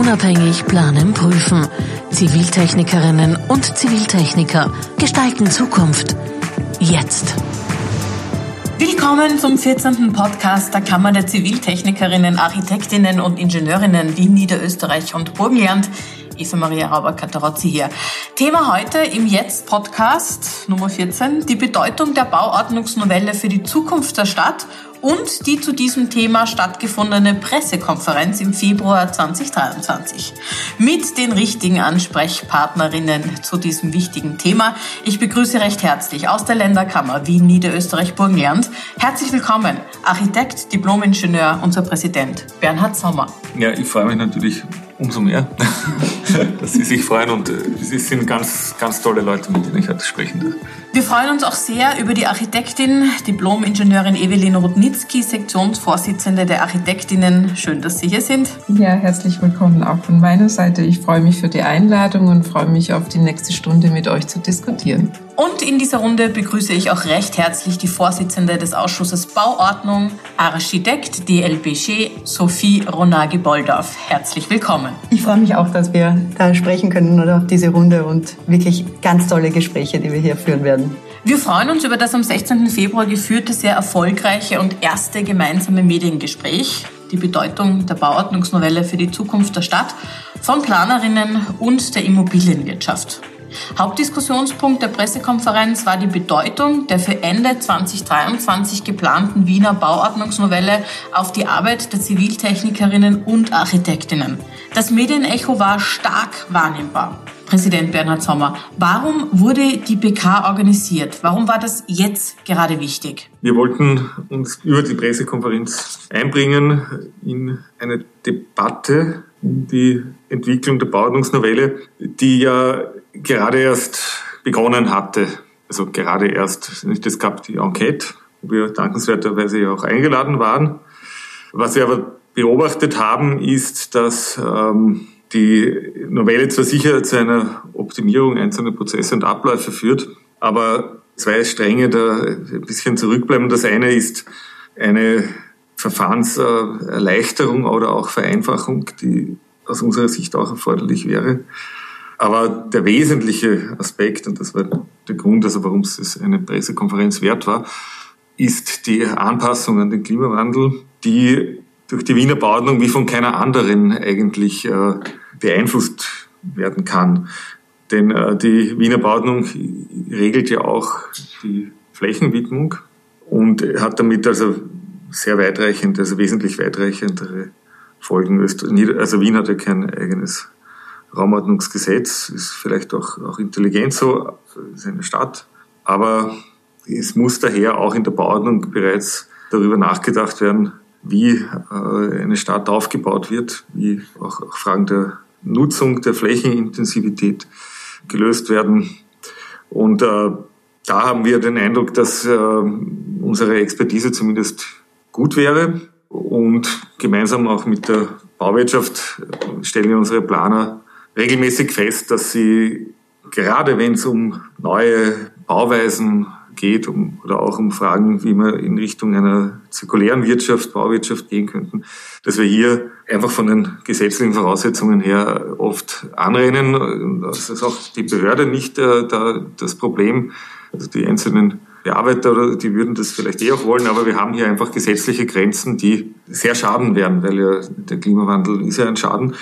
unabhängig planen, prüfen. Ziviltechnikerinnen und Ziviltechniker gestalten Zukunft. Jetzt. Willkommen zum 14. Podcast der Kammer der Ziviltechnikerinnen, Architektinnen und Ingenieurinnen Wien, Niederösterreich und Burgenland. Eva Maria Rauber-Katarozzi hier. Thema heute im Jetzt-Podcast Nummer 14, die Bedeutung der Bauordnungsnovelle für die Zukunft der Stadt und die zu diesem Thema stattgefundene Pressekonferenz im Februar 2023 mit den richtigen Ansprechpartnerinnen zu diesem wichtigen Thema. Ich begrüße recht herzlich aus der Länderkammer Wien, Niederösterreich, Burgenland. Herzlich willkommen, Architekt, Diplomingenieur, unser Präsident Bernhard Sommer. Ja, ich freue mich natürlich umso mehr, dass Sie sich freuen und äh, es sind ganz, ganz tolle Leute, mit denen ich heute sprechen darf. Wir freuen uns auch sehr über die Architektin, Diplom-Ingenieurin Evelyn Rudnitzki, Sektionsvorsitzende der Architektinnen. Schön, dass Sie hier sind. Ja, herzlich willkommen auch von meiner Seite. Ich freue mich für die Einladung und freue mich auf die nächste Stunde mit euch zu diskutieren. Und in dieser Runde begrüße ich auch recht herzlich die Vorsitzende des Ausschusses Bauordnung, Architekt DLBG, Sophie Ronagi-Boldorf. Herzlich willkommen. Ich freue mich auch, dass wir da sprechen können oder auf diese Runde und wirklich ganz tolle Gespräche, die wir hier führen werden. Wir freuen uns über das am 16. Februar geführte, sehr erfolgreiche und erste gemeinsame Mediengespräch. Die Bedeutung der Bauordnungsnovelle für die Zukunft der Stadt von Planerinnen und der Immobilienwirtschaft. Hauptdiskussionspunkt der Pressekonferenz war die Bedeutung der für Ende 2023 geplanten Wiener Bauordnungsnovelle auf die Arbeit der Ziviltechnikerinnen und Architektinnen. Das Medienecho war stark wahrnehmbar. Präsident Bernhard Sommer, warum wurde die PK organisiert? Warum war das jetzt gerade wichtig? Wir wollten uns über die Pressekonferenz einbringen in eine Debatte um die Entwicklung der Bauordnungsnovelle, die ja gerade erst begonnen hatte. Also gerade erst, es gab die Enquete, wo wir dankenswerterweise ja auch eingeladen waren. Was wir aber beobachtet haben, ist, dass ähm, die Novelle zwar sicher zu einer Optimierung einzelner Prozesse und Abläufe führt, aber zwei Stränge da ein bisschen zurückbleiben. Das eine ist eine Verfahrenserleichterung oder auch Vereinfachung, die aus unserer Sicht auch erforderlich wäre. Aber der wesentliche Aspekt, und das war der Grund, also warum es eine Pressekonferenz wert war, ist die Anpassung an den Klimawandel, die durch die Wiener Bauordnung wie von keiner anderen eigentlich äh, beeinflusst werden kann. Denn äh, die Wiener Bauordnung regelt ja auch die Flächenwidmung und hat damit also sehr weitreichende, also wesentlich weitreichendere Folgen. Also Wien hat ja kein eigenes Raumordnungsgesetz, ist vielleicht auch, auch intelligent so, ist eine Stadt, aber es muss daher auch in der Bauordnung bereits darüber nachgedacht werden, wie äh, eine Stadt aufgebaut wird, wie auch, auch Fragen der Nutzung, der Flächenintensivität gelöst werden. Und äh, da haben wir den Eindruck, dass äh, unsere Expertise zumindest gut wäre. Und gemeinsam auch mit der Bauwirtschaft stellen unsere Planer regelmäßig fest, dass sie gerade wenn es um neue Bauweisen geht um, oder auch um Fragen, wie wir in Richtung einer zirkulären Wirtschaft, Bauwirtschaft gehen könnten, dass wir hier einfach von den gesetzlichen Voraussetzungen her oft anrennen. Das ist auch die Behörde nicht äh, da, das Problem. Also die einzelnen Bearbeiter, die würden das vielleicht eh auch wollen, aber wir haben hier einfach gesetzliche Grenzen, die sehr schaden werden, weil ja der Klimawandel ist ja ein Schaden.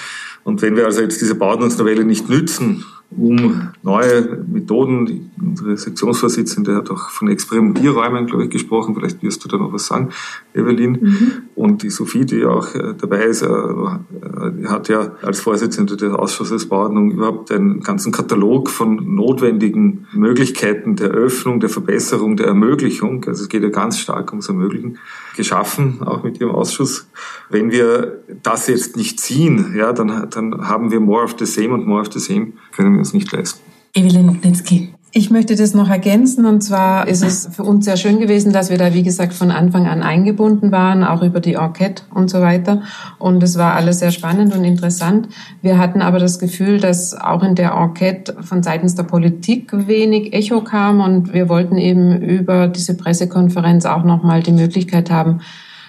Und wenn wir also jetzt diese Bauordnungsnovelle nicht nützen, um neue Methoden. Unsere Sektionsvorsitzende hat auch von Experimentierräumen, glaube ich, gesprochen. Vielleicht wirst du da noch was sagen, Evelyn. Mhm. Und die Sophie, die auch äh, dabei ist, äh, äh, hat ja als Vorsitzende des Ausschusses Bauordnung überhaupt einen ganzen Katalog von notwendigen Möglichkeiten der Öffnung, der Verbesserung, der Ermöglichung. Also es geht ja ganz stark ums Ermöglichen, geschaffen, auch mit ihrem Ausschuss. Wenn wir das jetzt nicht ziehen, ja, dann, dann haben wir more of the same und more of the same können wir uns nicht leisten. Evelyn Rudnitzki. Ich möchte das noch ergänzen und zwar ist es für uns sehr schön gewesen, dass wir da wie gesagt von Anfang an eingebunden waren, auch über die Enquete und so weiter und es war alles sehr spannend und interessant. Wir hatten aber das Gefühl, dass auch in der Enquete von seitens der Politik wenig Echo kam und wir wollten eben über diese Pressekonferenz auch nochmal die Möglichkeit haben,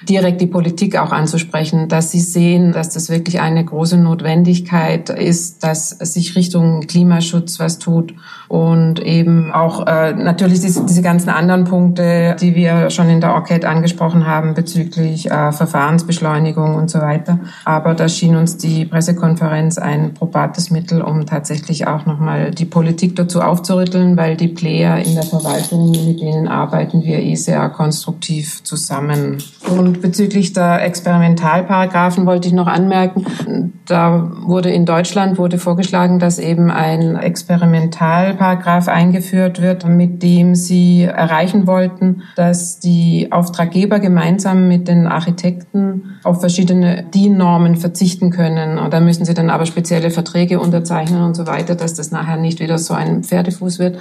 direkt die Politik auch anzusprechen, dass sie sehen, dass das wirklich eine große Notwendigkeit ist, dass sich Richtung Klimaschutz was tut und eben auch äh, natürlich diese, diese ganzen anderen Punkte, die wir schon in der Orchid angesprochen haben bezüglich äh, Verfahrensbeschleunigung und so weiter. Aber da schien uns die Pressekonferenz ein probates Mittel, um tatsächlich auch nochmal die Politik dazu aufzurütteln, weil die Player in der Verwaltung, mit denen arbeiten wir eh sehr konstruktiv zusammen. Und bezüglich der Experimentalparagraphen wollte ich noch anmerken, da wurde in Deutschland wurde vorgeschlagen, dass eben ein Experimentalparagraph eingeführt wird, mit dem sie erreichen wollten, dass die Auftraggeber gemeinsam mit den Architekten auf verschiedene DIN-Normen verzichten können. Und da müssen sie dann aber spezielle Verträge unterzeichnen und so weiter, dass das nachher nicht wieder so ein Pferdefuß wird.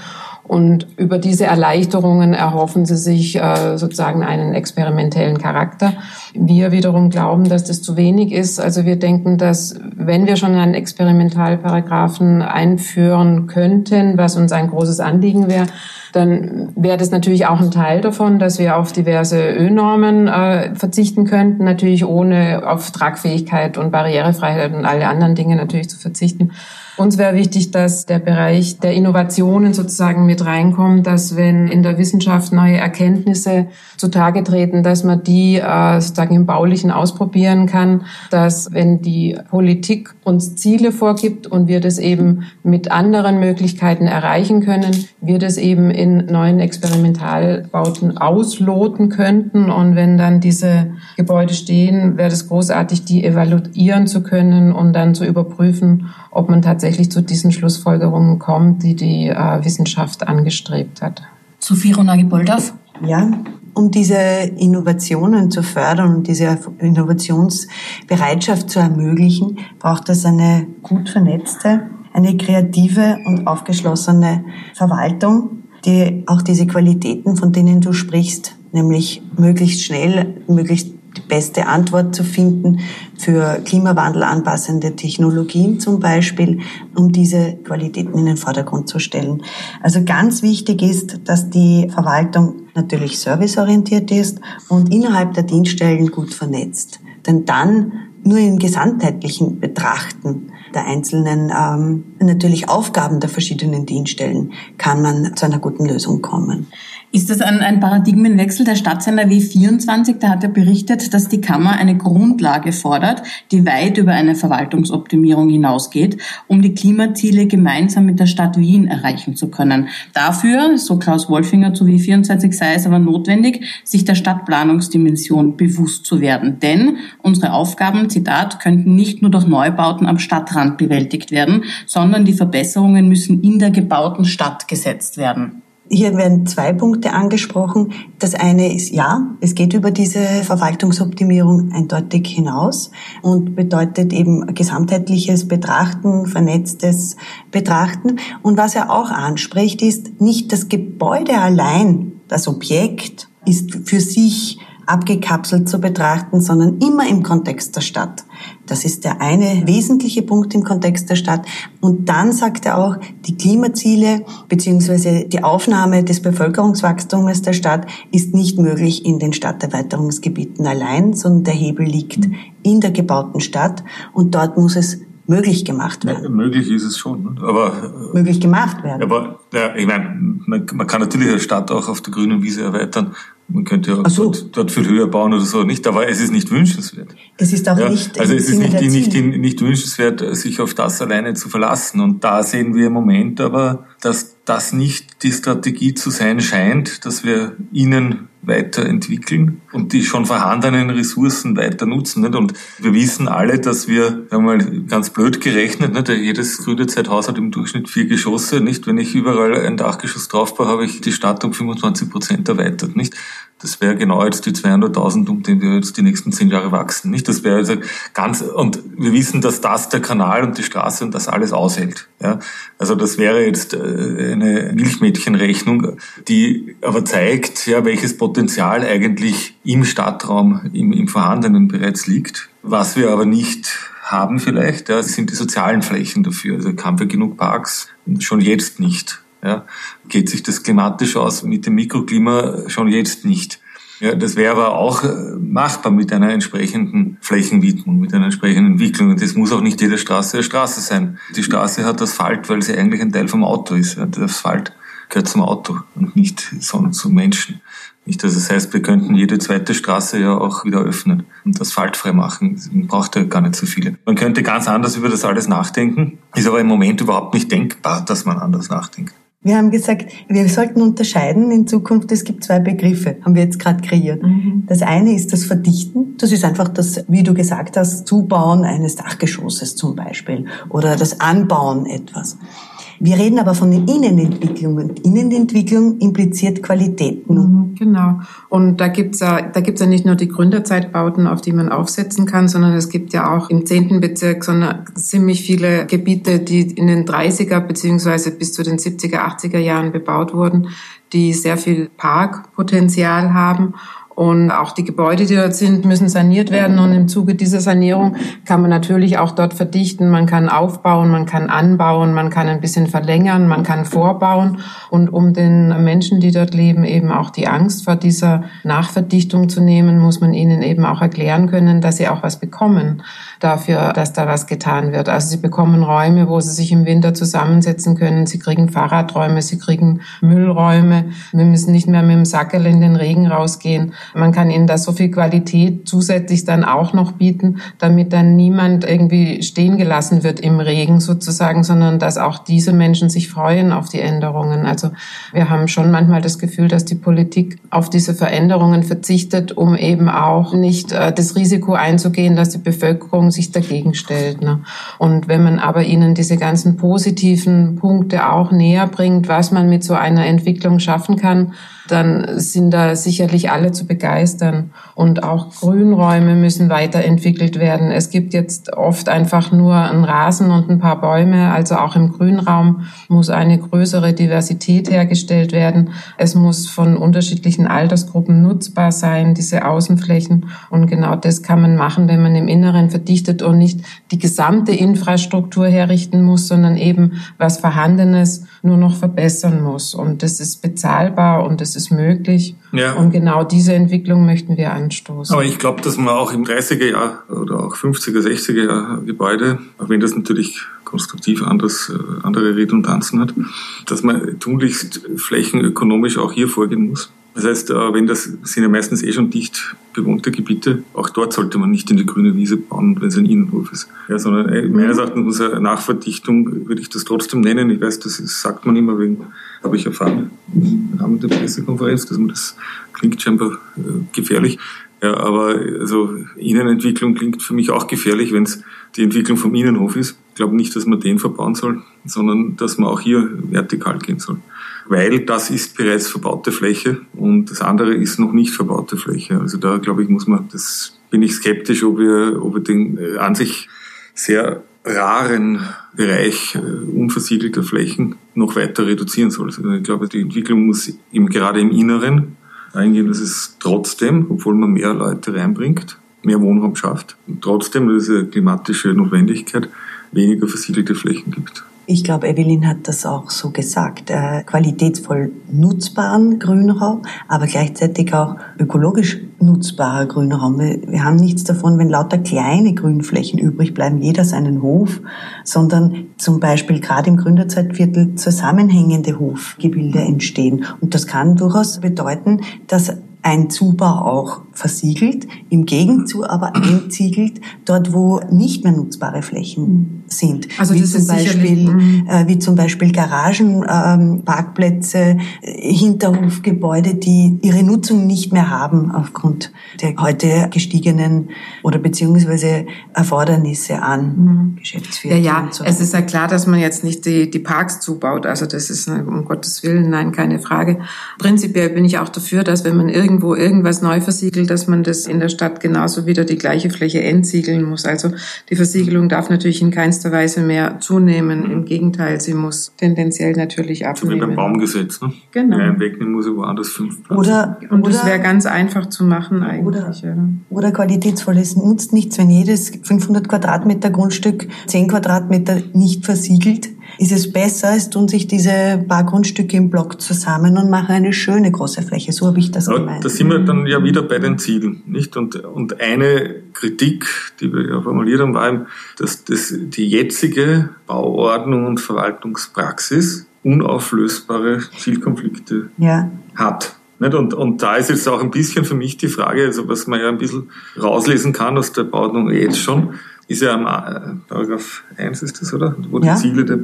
Und über diese Erleichterungen erhoffen sie sich äh, sozusagen einen experimentellen Charakter. Wir wiederum glauben, dass das zu wenig ist. Also wir denken, dass wenn wir schon einen Experimentalparagraphen einführen könnten, was uns ein großes Anliegen wäre, dann wäre das natürlich auch ein Teil davon, dass wir auf diverse Ö-Normen äh, verzichten könnten, natürlich ohne auf Tragfähigkeit und Barrierefreiheit und alle anderen Dinge natürlich zu verzichten. Uns wäre wichtig, dass der Bereich der Innovationen sozusagen mit reinkommt, dass wenn in der Wissenschaft neue Erkenntnisse zutage treten, dass man die äh, sozusagen im Baulichen ausprobieren kann, dass wenn die Politik uns Ziele vorgibt und wir das eben mit anderen Möglichkeiten erreichen können, wir das eben in neuen Experimentalbauten ausloten könnten. Und wenn dann diese Gebäude stehen, wäre es großartig, die evaluieren zu können und dann zu überprüfen, ob man tatsächlich zu diesen Schlussfolgerungen kommt, die die äh, Wissenschaft angestrebt hat. Sophie Ronagi-Boldas? Ja, um diese Innovationen zu fördern und diese Innovationsbereitschaft zu ermöglichen, braucht es eine gut vernetzte, eine kreative und aufgeschlossene Verwaltung, die auch diese Qualitäten, von denen du sprichst, nämlich möglichst schnell, möglichst beste Antwort zu finden für Klimawandel anpassende Technologien zum Beispiel, um diese Qualitäten in den Vordergrund zu stellen. Also ganz wichtig ist, dass die Verwaltung natürlich serviceorientiert ist und innerhalb der Dienststellen gut vernetzt. Denn dann nur im gesamtheitlichen Betrachten der einzelnen ähm, natürlich Aufgaben der verschiedenen Dienststellen kann man zu einer guten Lösung kommen. Ist das ein, ein Paradigmenwechsel? Der Stadtsender W24, der hat ja berichtet, dass die Kammer eine Grundlage fordert, die weit über eine Verwaltungsoptimierung hinausgeht, um die Klimaziele gemeinsam mit der Stadt Wien erreichen zu können. Dafür, so Klaus Wolfinger zu W24, sei es aber notwendig, sich der Stadtplanungsdimension bewusst zu werden. Denn unsere Aufgaben, Zitat, könnten nicht nur durch Neubauten am Stadtrand bewältigt werden, sondern die Verbesserungen müssen in der gebauten Stadt gesetzt werden. Hier werden zwei Punkte angesprochen. Das eine ist ja, es geht über diese Verwaltungsoptimierung eindeutig hinaus und bedeutet eben gesamtheitliches Betrachten, vernetztes Betrachten. Und was er auch anspricht, ist nicht das Gebäude allein, das Objekt ist für sich abgekapselt zu betrachten, sondern immer im Kontext der Stadt. Das ist der eine wesentliche Punkt im Kontext der Stadt. Und dann sagt er auch, die Klimaziele beziehungsweise die Aufnahme des Bevölkerungswachstums der Stadt ist nicht möglich in den Stadterweiterungsgebieten allein, sondern der Hebel liegt in der gebauten Stadt und dort muss es möglich gemacht werden. Ja, möglich ist es schon, aber möglich gemacht werden. Aber ja, ich meine, man, man kann natürlich eine Stadt auch auf der grünen Wiese erweitern. Man könnte ja so. dort, dort, viel höher bauen oder so, nicht? Aber es ist nicht wünschenswert. Es ist auch ja, nicht. Also es ist nicht, nicht, nicht wünschenswert, sich auf das alleine zu verlassen. Und da sehen wir im Moment aber, dass das nicht die Strategie zu sein scheint, dass wir ihnen weiterentwickeln und die schon vorhandenen Ressourcen weiter nutzen. Nicht? Und wir wissen alle, dass wir, wir mal, ganz blöd gerechnet, nicht? jedes Gründerzeithaus hat im Durchschnitt vier Geschosse. Nicht? Wenn ich überall ein Dachgeschoss draufbaue, habe ich die Stadt um 25 Prozent erweitert. Nicht? Das wäre genau jetzt die 200.000, um die wir jetzt die nächsten zehn Jahre wachsen. Nicht? Das wäre also ganz, und wir wissen, dass das der Kanal und die Straße und das alles aushält. Ja? Also das wäre jetzt äh, eine Milchmädchenrechnung, die aber zeigt, ja, welches Potenzial eigentlich im Stadtraum, im, im Vorhandenen bereits liegt. Was wir aber nicht haben vielleicht, ja, sind die sozialen Flächen dafür. Also haben wir genug Parks? Schon jetzt nicht. Ja, geht sich das klimatisch aus mit dem Mikroklima schon jetzt nicht. Ja, das wäre aber auch äh, machbar mit einer entsprechenden Flächenwidmung, mit einer entsprechenden Entwicklung. Und das muss auch nicht jede Straße eine Straße sein. Die Straße hat Asphalt, weil sie eigentlich ein Teil vom Auto ist. Der Asphalt gehört zum Auto und nicht sondern zum Menschen. Nicht, dass es heißt, wir könnten jede zweite Straße ja auch wieder öffnen und asphaltfrei machen. Man braucht ja gar nicht so viele. Man könnte ganz anders über das alles nachdenken, ist aber im Moment überhaupt nicht denkbar, dass man anders nachdenkt. Wir haben gesagt, wir sollten unterscheiden in Zukunft. Es gibt zwei Begriffe, haben wir jetzt gerade kreiert. Mhm. Das eine ist das Verdichten. Das ist einfach das, wie du gesagt hast, Zubauen eines Dachgeschosses zum Beispiel oder das Anbauen etwas. Wir reden aber von den Innenentwicklungen. Innenentwicklung impliziert Qualitäten. Mhm, genau. Und da gibt's ja, da gibt's ja nicht nur die Gründerzeitbauten, auf die man aufsetzen kann, sondern es gibt ja auch im zehnten Bezirk so eine, ziemlich viele Gebiete, die in den 30er beziehungsweise bis zu den 70er, 80er Jahren bebaut wurden, die sehr viel Parkpotenzial haben und auch die Gebäude, die dort sind, müssen saniert werden. Und im Zuge dieser Sanierung kann man natürlich auch dort verdichten. Man kann aufbauen, man kann anbauen, man kann ein bisschen verlängern, man kann vorbauen. Und um den Menschen, die dort leben, eben auch die Angst vor dieser Nachverdichtung zu nehmen, muss man ihnen eben auch erklären können, dass sie auch was bekommen dafür, dass da was getan wird. Also sie bekommen Räume, wo sie sich im Winter zusammensetzen können. Sie kriegen Fahrradräume, sie kriegen Müllräume. Wir müssen nicht mehr mit dem Sackel in den Regen rausgehen. Man kann ihnen da so viel Qualität zusätzlich dann auch noch bieten, damit dann niemand irgendwie stehen gelassen wird im Regen sozusagen, sondern dass auch diese Menschen sich freuen auf die Änderungen. Also wir haben schon manchmal das Gefühl, dass die Politik auf diese Veränderungen verzichtet, um eben auch nicht äh, das Risiko einzugehen, dass die Bevölkerung sich dagegen stellt. Ne? Und wenn man aber ihnen diese ganzen positiven Punkte auch näher bringt, was man mit so einer Entwicklung schaffen kann, dann sind da sicherlich alle zu begeistern. Und auch Grünräume müssen weiterentwickelt werden. Es gibt jetzt oft einfach nur einen Rasen und ein paar Bäume. Also auch im Grünraum muss eine größere Diversität hergestellt werden. Es muss von unterschiedlichen Altersgruppen nutzbar sein, diese Außenflächen. Und genau das kann man machen, wenn man im Inneren verdichtet und nicht die gesamte Infrastruktur herrichten muss, sondern eben was Vorhandenes nur noch verbessern muss. Und das ist bezahlbar und das ist möglich. Ja. Und genau diese Entwicklung möchten wir anstoßen. Aber ich glaube, dass man auch im 30er Jahr oder auch 50er, 60er Jahr Gebäude, auch wenn das natürlich konstruktiv anderes, äh, andere Redundanzen hat, dass man tunlichst flächenökonomisch auch hier vorgehen muss. Das heißt, äh, wenn das sind ja meistens eh schon dicht bewohnte Gebiete, auch dort sollte man nicht in die grüne Wiese bauen, wenn es ein Innenhof ist. Ja, sondern äh, meines Erachtens muss eine Nachverdichtung, würde ich das trotzdem nennen. Ich weiß, das sagt man immer wegen, habe ich erfahren im Rahmen der Pressekonferenz, dass man das klingt scheinbar äh, gefährlich. Ja, aber also Innenentwicklung klingt für mich auch gefährlich, wenn es die Entwicklung vom Innenhof ist. Ich glaube nicht, dass man den verbauen soll, sondern dass man auch hier vertikal gehen soll weil das ist bereits verbaute Fläche und das andere ist noch nicht verbaute Fläche. Also da glaube ich, muss man, das bin ich skeptisch, ob wir, ob wir den äh, an sich sehr raren Bereich äh, unversiegelter Flächen noch weiter reduzieren soll. Also ich glaube, die Entwicklung muss eben gerade im Inneren eingehen, dass es trotzdem, obwohl man mehr Leute reinbringt, mehr Wohnraum schafft, und trotzdem, eine klimatische Notwendigkeit, weniger versiegelte Flächen gibt. Ich glaube, Evelyn hat das auch so gesagt. Äh, qualitätsvoll nutzbaren Grünraum, aber gleichzeitig auch ökologisch nutzbarer Grünraum. Wir, wir haben nichts davon, wenn lauter kleine Grünflächen übrig bleiben, jeder seinen Hof, sondern zum Beispiel gerade im Gründerzeitviertel zusammenhängende Hofgebilde entstehen. Und das kann durchaus bedeuten, dass ein Zubau auch versiegelt, im Gegenzug aber einziegelt, dort wo nicht mehr nutzbare Flächen sind. Also wie, zum Beispiel, mhm. äh, wie zum Beispiel Garagen, ähm, Parkplätze, äh, Hinterhofgebäude, die ihre Nutzung nicht mehr haben aufgrund der heute gestiegenen oder beziehungsweise Erfordernisse an mhm. Geschäftsführer. Ja, ja, so. es ist ja klar, dass man jetzt nicht die, die Parks zubaut. Also das ist um Gottes Willen, nein, keine Frage. Prinzipiell bin ich auch dafür, dass wenn man irgendwo irgendwas neu versiegelt, dass man das in der Stadt genauso wieder die gleiche Fläche entsiegeln muss. Also die Versiegelung darf natürlich in keinster Weise mehr zunehmen. Im Gegenteil, sie muss tendenziell natürlich abnehmen. So wie beim Baumgesetz, ne? Genau. Wer wegnehmen muss, woanders fünf Platz. Oder, und das wäre ganz einfach zu machen eigentlich. Oder, ja. oder qualitätsvolles nutzt nichts, wenn jedes 500 Quadratmeter Grundstück 10 Quadratmeter nicht versiegelt ist es besser, es tun sich diese paar Grundstücke im Block zusammen und machen eine schöne große Fläche. So habe ich das ja, gemeint. Da sind wir dann ja wieder bei den Zielen, nicht? Und, und eine Kritik, die wir ja formuliert haben, war eben, dass das, die jetzige Bauordnung und Verwaltungspraxis unauflösbare Zielkonflikte ja. hat. Nicht? Und, und da ist jetzt auch ein bisschen für mich die Frage, also was man ja ein bisschen rauslesen kann aus der Bauordnung jetzt schon, ist ja am äh, Paragraph 1 ist das, oder? Wo ja. die Ziele der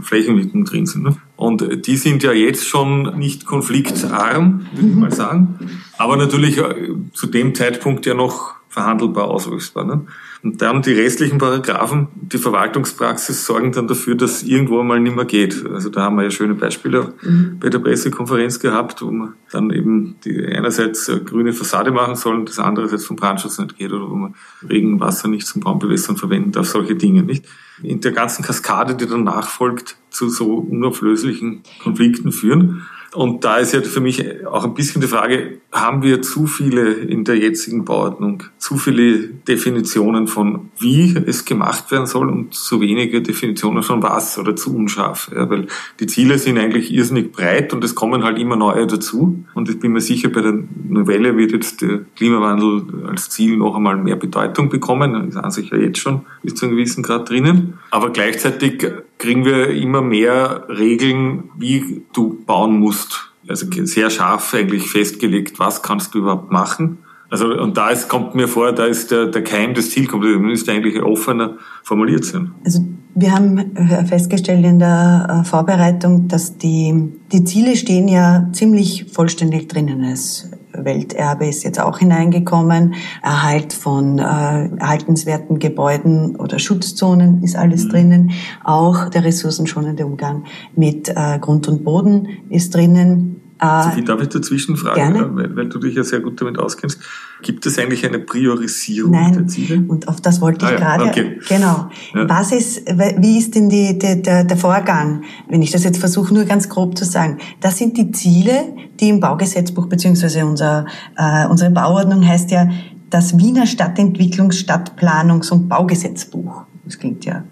Flächenwidmung drin sind. Ne? Und die sind ja jetzt schon nicht konfliktarm, würde ich mal sagen. Aber natürlich äh, zu dem Zeitpunkt ja noch verhandelbar ausrüstbar. Ne? Und dann die restlichen Paragraphen, die Verwaltungspraxis sorgen dann dafür, dass irgendwo mal nicht mehr geht. Also da haben wir ja schöne Beispiele mhm. bei der Pressekonferenz gehabt, wo man dann eben die einerseits eine grüne Fassade machen soll und das andererseits vom Brandschutz nicht geht oder wo man Regenwasser nicht zum Baumbewässern verwenden darf, solche Dinge nicht. In der ganzen Kaskade, die dann nachfolgt, zu so unauflöslichen Konflikten führen. Und da ist ja für mich auch ein bisschen die Frage, haben wir zu viele in der jetzigen Bauordnung, zu viele Definitionen von wie es gemacht werden soll und zu wenige Definitionen von was oder zu unscharf. Ja, weil die Ziele sind eigentlich irrsinnig breit und es kommen halt immer neue dazu. Und ich bin mir sicher, bei der Novelle wird jetzt der Klimawandel als Ziel noch einmal mehr Bedeutung bekommen. Das ist an sich ja jetzt schon bis zu einem gewissen Grad drinnen. Aber gleichzeitig kriegen wir immer mehr Regeln, wie du bauen musst. Also sehr scharf eigentlich festgelegt, was kannst du überhaupt machen. Also, und da ist, kommt mir vor, da ist der, der Keim des Zielkonflikts, müsste eigentlich offener formuliert sein. Also, wir haben festgestellt in der äh, Vorbereitung, dass die, die Ziele stehen ja ziemlich vollständig drinnen. Es Welterbe ist jetzt auch hineingekommen. Erhalt von äh, erhaltenswerten Gebäuden oder Schutzzonen ist alles mhm. drinnen. Auch der ressourcenschonende Umgang mit äh, Grund und Boden ist drinnen. Sophie, darf ich dazwischen fragen, Gerne. Weil, weil, du dich ja sehr gut damit auskennst. Gibt es eigentlich eine Priorisierung Nein, der Ziele? Und auf das wollte ich ah, gerade. Ja, okay. Genau. Ja. Was ist, wie ist denn die, die, der, der Vorgang, wenn ich das jetzt versuche, nur ganz grob zu sagen? Das sind die Ziele, die im Baugesetzbuch beziehungsweise unser, äh, unsere Bauordnung heißt ja das Wiener Stadtentwicklungs-, Stadtplanungs- und Baugesetzbuch. Das klingt ja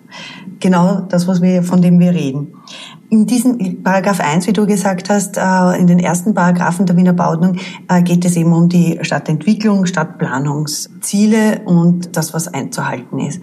genau das, was wir, von dem wir reden. In diesem Paragraph 1, wie du gesagt hast, äh, in den ersten Paragraphen der Wiener Bauordnung äh, geht es eben um die Stadtentwicklung, Stadtplanungsziele und das, was einzuhalten ist.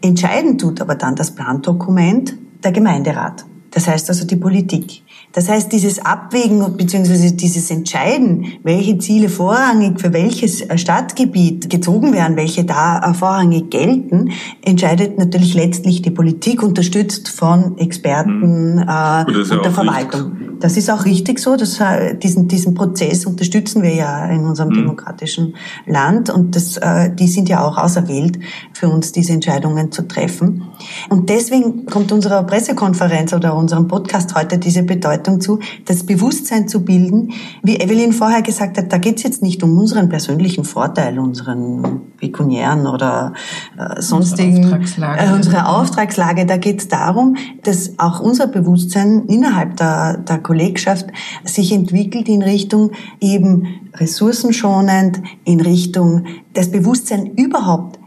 Entscheidend tut aber dann das Plandokument der Gemeinderat. Das heißt also die Politik. Das heißt, dieses Abwägen bzw. dieses Entscheiden, welche Ziele vorrangig für welches Stadtgebiet gezogen werden, welche da vorrangig gelten, entscheidet natürlich letztlich die Politik, unterstützt von Experten mhm. äh, und der Verwaltung. Richtig. Das ist auch richtig so. Das, äh, diesen, diesen Prozess unterstützen wir ja in unserem mhm. demokratischen Land und das, äh, die sind ja auch auserwählt, für uns diese Entscheidungen zu treffen. Und deswegen kommt unserer Pressekonferenz oder unserem Podcast heute diese Bedeutung zu, das Bewusstsein zu bilden. Wie Evelyn vorher gesagt hat, da geht es jetzt nicht um unseren persönlichen Vorteil, unseren pekuniären oder äh, sonstigen, unsere Auftragslage. Äh, unsere Auftragslage. Da geht es darum, dass auch unser Bewusstsein innerhalb der, der Kollegschaft sich entwickelt in Richtung eben ressourcenschonend, in Richtung das Bewusstsein überhaupt,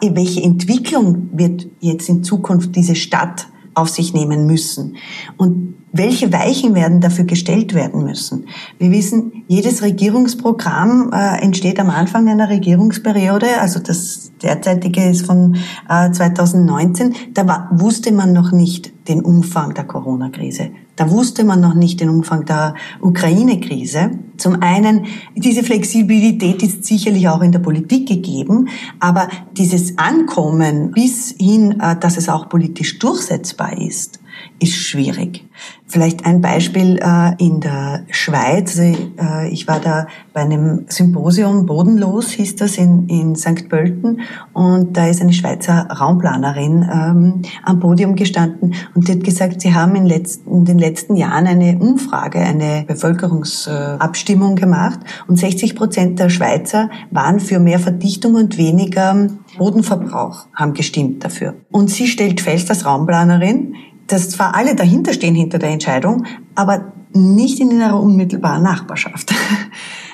welche Entwicklung wird jetzt in Zukunft diese Stadt auf sich nehmen müssen. Und welche Weichen werden dafür gestellt werden müssen? Wir wissen, jedes Regierungsprogramm äh, entsteht am Anfang einer Regierungsperiode, also das derzeitige ist von äh, 2019. Da war, wusste man noch nicht den Umfang der Corona-Krise. Da wusste man noch nicht den Umfang der Ukraine-Krise. Zum einen, diese Flexibilität ist sicherlich auch in der Politik gegeben, aber dieses Ankommen bis hin, äh, dass es auch politisch durchsetzbar ist, ist schwierig. Vielleicht ein Beispiel äh, in der Schweiz. Äh, ich war da bei einem Symposium Bodenlos, hieß das, in, in St. Pölten. Und da ist eine Schweizer Raumplanerin ähm, am Podium gestanden und die hat gesagt, sie haben in, letzten, in den letzten Jahren eine Umfrage, eine Bevölkerungsabstimmung gemacht und 60 Prozent der Schweizer waren für mehr Verdichtung und weniger Bodenverbrauch, haben gestimmt dafür. Und sie stellt fest als Raumplanerin, dass zwar alle dahinter stehen hinter der Entscheidung, aber nicht in ihrer unmittelbaren Nachbarschaft.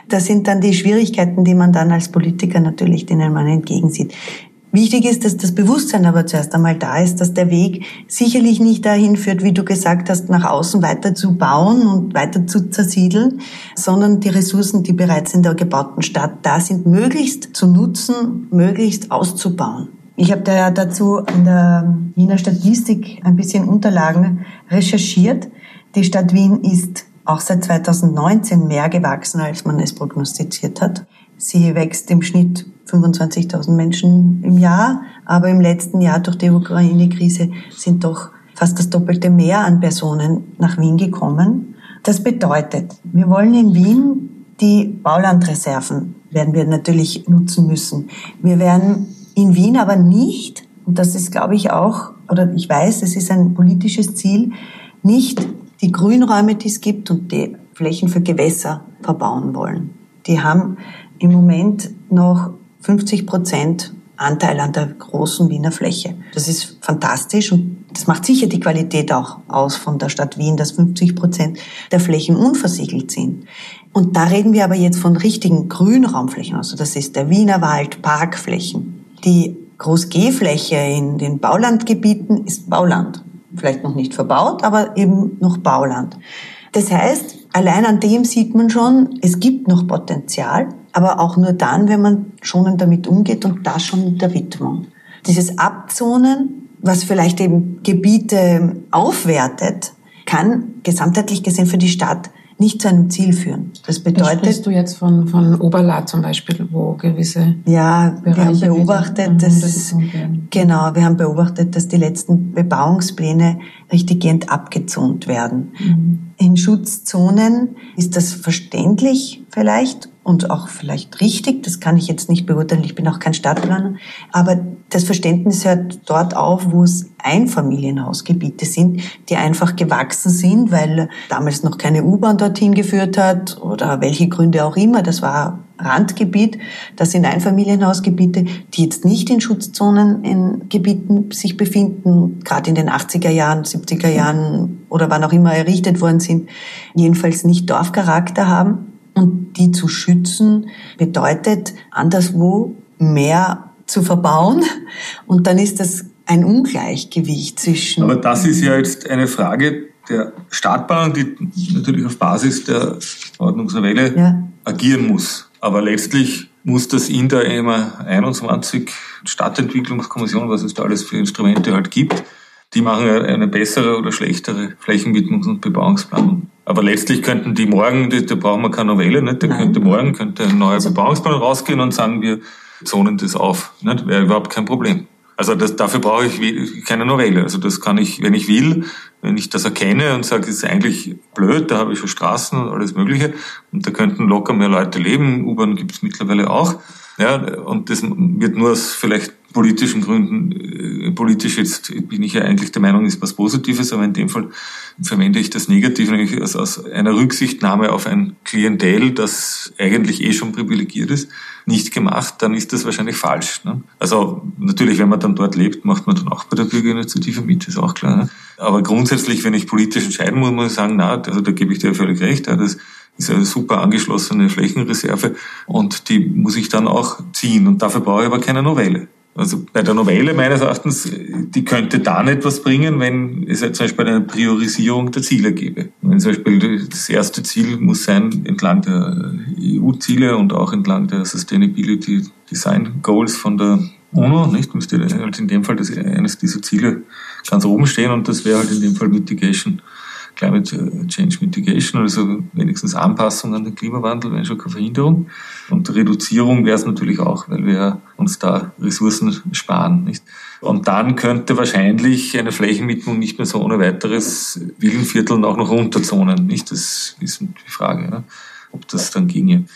Das sind dann die Schwierigkeiten, die man dann als Politiker natürlich, denen man entgegensieht. Wichtig ist, dass das Bewusstsein aber zuerst einmal da ist, dass der Weg sicherlich nicht dahin führt, wie du gesagt hast, nach außen weiter zu bauen und weiter zu zersiedeln, sondern die Ressourcen, die bereits in der gebauten Stadt da sind, möglichst zu nutzen, möglichst auszubauen. Ich habe da dazu in der Wiener Statistik ein bisschen Unterlagen recherchiert. Die Stadt Wien ist auch seit 2019 mehr gewachsen, als man es prognostiziert hat. Sie wächst im Schnitt 25.000 Menschen im Jahr, aber im letzten Jahr durch die Ukraine-Krise sind doch fast das Doppelte mehr an Personen nach Wien gekommen. Das bedeutet, wir wollen in Wien die Baulandreserven werden wir natürlich nutzen müssen. Wir werden in Wien aber nicht, und das ist, glaube ich, auch, oder ich weiß, es ist ein politisches Ziel, nicht die Grünräume, die es gibt und die Flächen für Gewässer verbauen wollen. Die haben im Moment noch 50 Prozent Anteil an der großen Wiener Fläche. Das ist fantastisch und das macht sicher die Qualität auch aus von der Stadt Wien, dass 50 Prozent der Flächen unversiegelt sind. Und da reden wir aber jetzt von richtigen Grünraumflächen. Also das ist der Wiener Wald, Parkflächen. Die Groß-G-Fläche in den Baulandgebieten ist Bauland. Vielleicht noch nicht verbaut, aber eben noch Bauland. Das heißt, allein an dem sieht man schon, es gibt noch Potenzial aber auch nur dann, wenn man schonend damit umgeht und das schon mit der Widmung. Dieses Abzonen, was vielleicht eben Gebiete aufwertet, kann gesamtheitlich gesehen für die Stadt nicht zu einem Ziel führen. Das bedeutet. Sprichst du jetzt von, von Oberla zum Beispiel, wo gewisse. Ja, Bereiche wir haben beobachtet, dass, genau, wir haben beobachtet, dass die letzten Bebauungspläne richtiggehend abgezont werden. Mhm. In Schutzzonen ist das verständlich vielleicht und auch vielleicht richtig, das kann ich jetzt nicht beurteilen, ich bin auch kein Stadtplaner, aber das Verständnis hört dort auf, wo es Einfamilienhausgebiete sind, die einfach gewachsen sind, weil damals noch keine U-Bahn dorthin geführt hat oder welche Gründe auch immer, das war Randgebiet, das sind Einfamilienhausgebiete, die jetzt nicht in Schutzzonen in Gebieten sich befinden, gerade in den 80er Jahren, 70er Jahren oder wann auch immer errichtet worden sind, jedenfalls nicht Dorfcharakter haben und die zu schützen bedeutet, anderswo mehr zu verbauen. Und dann ist das ein Ungleichgewicht zwischen. Aber das ist ja jetzt eine Frage der Stadtplanung, die natürlich auf Basis der Ordnungsnovelle ja. agieren muss. Aber letztlich muss das in der EMA 21 Stadtentwicklungskommission, was es da alles für Instrumente halt gibt, die machen eine bessere oder schlechtere Flächenwidmungs- und Bebauungsplanung. Aber letztlich könnten die morgen, da brauchen wir keine Novelle, nicht? Da Nein. könnte morgen könnte ein neuer also, Bebauungsplan rausgehen und sagen, wir zonen das auf. Nicht? Wäre überhaupt kein Problem. Also das, dafür brauche ich keine Novelle. Also das kann ich, wenn ich will, wenn ich das erkenne und sage, das ist eigentlich blöd, da habe ich schon Straßen und alles Mögliche und da könnten locker mehr Leute leben. U-Bahn gibt es mittlerweile auch. Ja, und das wird nur aus vielleicht politischen Gründen, äh, politisch jetzt bin ich ja eigentlich der Meinung, ist was Positives, aber in dem Fall verwende ich das Negativ, nämlich aus, aus einer Rücksichtnahme auf ein Klientel, das eigentlich eh schon privilegiert ist, nicht gemacht, dann ist das wahrscheinlich falsch. Ne? Also natürlich, wenn man dann dort lebt, macht man dann auch bei der Bürgerinitiative mit, ist auch klar. Ne? Aber grundsätzlich, wenn ich politisch entscheiden muss, muss ich sagen, na, also da gebe ich dir völlig recht. Ja, das, ist eine super angeschlossene Flächenreserve und die muss ich dann auch ziehen und dafür brauche ich aber keine Novelle. Also bei der Novelle meines Erachtens, die könnte dann etwas bringen, wenn es zum Beispiel eine Priorisierung der Ziele gäbe. Wenn zum Beispiel das erste Ziel muss sein, entlang der EU-Ziele und auch entlang der Sustainability Design Goals von der UNO, nicht? Müsste halt in dem Fall das, eines dieser Ziele ganz oben stehen und das wäre halt in dem Fall Mitigation Climate Change Mitigation, also wenigstens Anpassung an den Klimawandel, wenn schon keine Verhinderung. Und Reduzierung wäre es natürlich auch, weil wir uns da Ressourcen sparen. Nicht? Und dann könnte wahrscheinlich eine Flächenwidmung nicht mehr so ohne weiteres Villenvierteln auch noch runterzonen. Nicht? Das ist die Frage, ja, ob das dann ginge.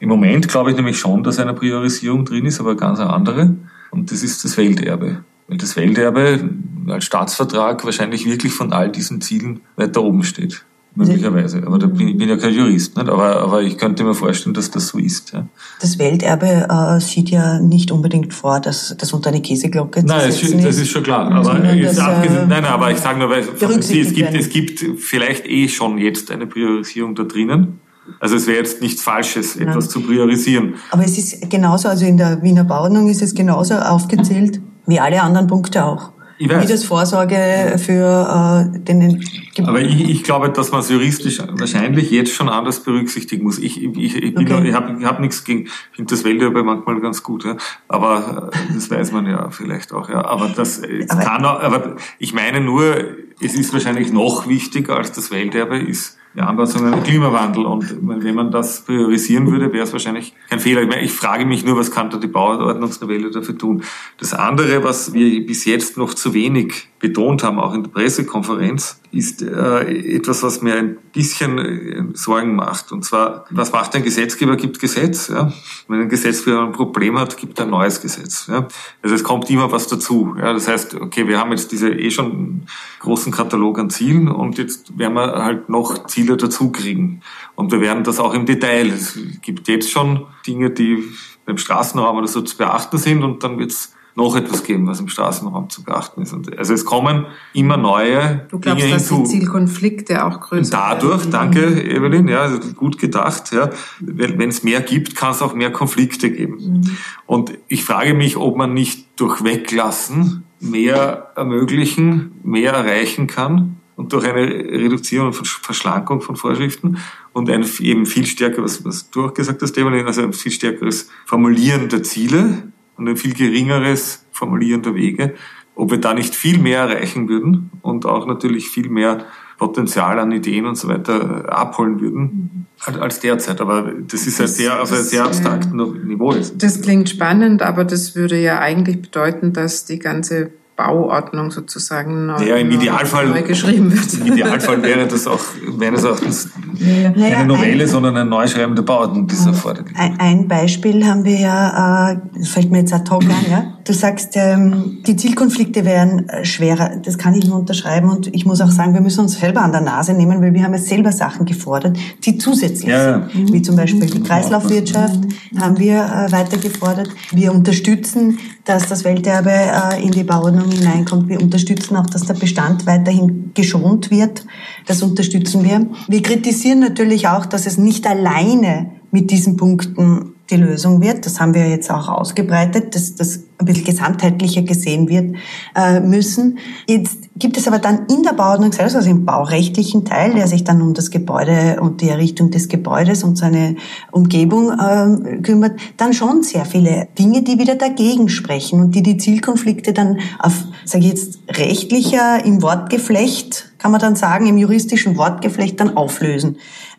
Im Moment glaube ich nämlich schon, dass eine Priorisierung drin ist, aber ganz eine andere. Und das ist das Welterbe. Weil das Welterbe als Staatsvertrag wahrscheinlich wirklich von all diesen Zielen weiter oben steht. Möglicherweise. Aber da bin, ich bin ja kein Jurist. Nicht? Aber, aber ich könnte mir vorstellen, dass das so ist. Ja. Das Welterbe äh, sieht ja nicht unbedingt vor, dass das unter eine Käseglocke zu Nein, setzen das ist schon klar. Aber, das, äh, nein, aber ich sage nur, weil es gibt, es gibt vielleicht eh schon jetzt eine Priorisierung da drinnen. Also es wäre jetzt nichts Falsches, etwas ja. zu priorisieren. Aber es ist genauso, also in der Wiener Bauordnung ist es genauso aufgezählt wie alle anderen Punkte auch. Ich weiß. Wie das Vorsorge für äh, den Ge Aber ich, ich glaube, dass man es juristisch wahrscheinlich jetzt schon anders berücksichtigen muss. Ich, ich, ich, ich, okay. ich habe ich hab nichts gegen, ich finde das Welterbe manchmal ganz gut, ja. aber äh, das weiß man ja vielleicht auch. Ja. Aber das äh, aber kann auch, aber ich meine nur, es ist wahrscheinlich noch wichtiger als das Welterbe ist die Anpassung an den Klimawandel. Und wenn man das priorisieren würde, wäre es wahrscheinlich kein Fehler. Ich, meine, ich frage mich nur, was kann da die Bauordnungsnovelle dafür tun? Das andere, was wir bis jetzt noch zu wenig betont haben, auch in der Pressekonferenz, ist äh, etwas, was mir ein bisschen äh, Sorgen macht. Und zwar, was macht ein Gesetzgeber? Gibt Gesetz. Ja? Wenn ein Gesetzgeber ein Problem hat, gibt er ein neues Gesetz. Ja? Also es kommt immer was dazu. Ja? Das heißt, okay, wir haben jetzt diese eh schon großen Katalog an Zielen und jetzt werden wir halt noch Ziele dazu kriegen. Und wir werden das auch im Detail. Es gibt jetzt schon Dinge, die beim Straßenraum oder so zu beachten sind und dann wird's noch etwas geben, was im Straßenraum zu beachten ist. Und also es kommen immer neue du glaubst, Dinge dass hinzu. die Zielkonflikte auch größer dadurch, werden. danke Evelyn, ja, also gut gedacht, ja, wenn es mehr gibt, kann es auch mehr Konflikte geben. Mhm. Und ich frage mich, ob man nicht durch Weglassen mehr ermöglichen, mehr erreichen kann und durch eine Reduzierung und Verschlankung von Vorschriften und ein eben viel stärker, was, was du auch gesagt hast, Evelyn, also ein viel stärkeres Formulieren der Ziele, und ein viel geringeres Formulieren der Wege, ob wir da nicht viel mehr erreichen würden und auch natürlich viel mehr Potenzial an Ideen und so weiter abholen würden als derzeit. Aber das ist ja sehr auf einem sehr abstrakten Niveau. Das klingt spannend, aber das würde ja eigentlich bedeuten, dass die ganze Bauordnung sozusagen neu, ja, im Idealfall, neu geschrieben wird. Im Idealfall wäre das auch meines Erachtens ja, keine Novelle, ein, sondern ein Neuschreiben der Bauordnung, die es erfordert. Ein Beispiel haben wir ja, äh, das fällt mir jetzt ad hoc an, ja. Du sagst, ähm, die Zielkonflikte wären äh, schwerer. Das kann ich nur unterschreiben und ich muss auch sagen, wir müssen uns selber an der Nase nehmen, weil wir haben ja selber Sachen gefordert, die zusätzlich ja, sind. Wie zum Beispiel die Kreislaufwirtschaft haben wir äh, weiter gefordert. Wir unterstützen, dass das Welterbe äh, in die Bauordnung hineinkommt. Wir unterstützen auch, dass der Bestand weiterhin geschont wird. Das unterstützen wir. Wir kritisieren natürlich auch, dass es nicht alleine mit diesen Punkten die Lösung wird. Das haben wir jetzt auch ausgebreitet, dass das ein bisschen gesamtheitlicher gesehen wird äh, müssen. Jetzt gibt es aber dann in der Bauordnung selbst, also im baurechtlichen Teil, der sich dann um das Gebäude und die Errichtung des Gebäudes und seine Umgebung äh, kümmert, dann schon sehr viele Dinge, die wieder dagegen sprechen und die die Zielkonflikte dann auf, sage ich jetzt, rechtlicher, im Wortgeflecht, kann man dann sagen, im juristischen Wortgeflecht dann auflösen.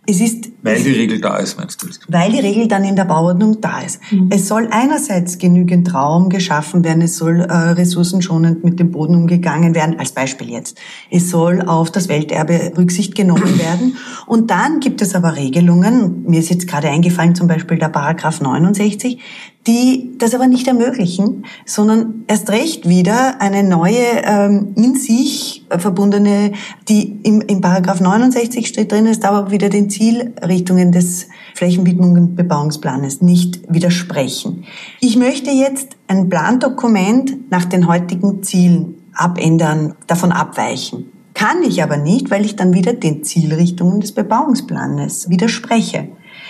Es ist, weil die Regel da ist, meinst du? Weil die Regel dann in der Bauordnung da ist. Mhm. Es soll einerseits genügend Raum geschaffen werden, es soll äh, ressourcenschonend mit dem Boden umgegangen werden, als Beispiel jetzt. Es soll auf das Welterbe Rücksicht genommen werden. Und dann gibt es aber Regelungen, mir ist jetzt gerade eingefallen zum Beispiel der Paragraph 69, die das aber nicht ermöglichen, sondern erst recht wieder eine neue ähm, in sich verbundene, die im, im Paragraph 69 steht drin, ist aber wieder den Zielrichtungen des Flächenwidmung und Bebauungsplanes nicht widersprechen. Ich möchte jetzt ein Plandokument nach den heutigen Zielen abändern, davon abweichen. Kann ich aber nicht, weil ich dann wieder den Zielrichtungen des Bebauungsplanes widerspreche.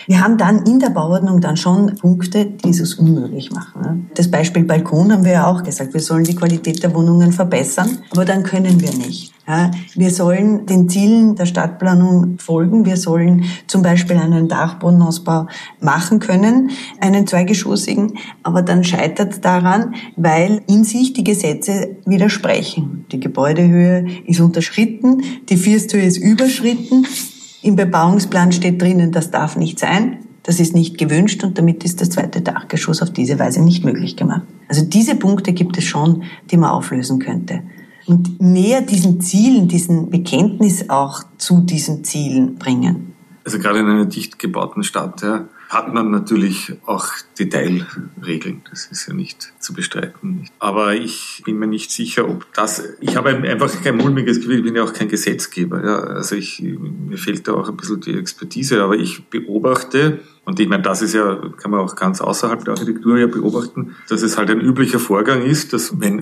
Wir haben dann in der Bauordnung dann schon Punkte, die es unmöglich machen. Ne? Das Beispiel Balkon haben wir ja auch gesagt, wir sollen die Qualität der Wohnungen verbessern, aber dann können wir nicht. wir sollen den Zielen der Stadtplanung folgen. Wir sollen zum Beispiel einen Dachbodenausbau machen können, einen zweigeschossigen, aber dann scheitert daran, weil in sich die Gesetze widersprechen. Die Gebäudehöhe ist unterschritten, die Firsthöhe ist überschritten im Bebauungsplan steht drinnen, das darf nicht sein. Das ist nicht gewünscht und damit ist das zweite Dachgeschoss auf diese Weise nicht möglich gemacht. Also diese Punkte gibt es schon, die man auflösen könnte. Und näher diesen Zielen, diesen Bekenntnis auch zu diesen Zielen bringen. Also gerade in einer dicht gebauten Stadt, ja, hat man natürlich auch Detailregeln. Das ist ja nicht zu bestreiten. Aber ich bin mir nicht sicher, ob das, ich habe einfach kein mulmiges Gefühl, ich bin ja auch kein Gesetzgeber. Ja. Also ich, mir fehlt da auch ein bisschen die Expertise, aber ich beobachte, und ich meine, das ist ja, kann man auch ganz außerhalb der Architektur ja beobachten, dass es halt ein üblicher Vorgang ist, dass wenn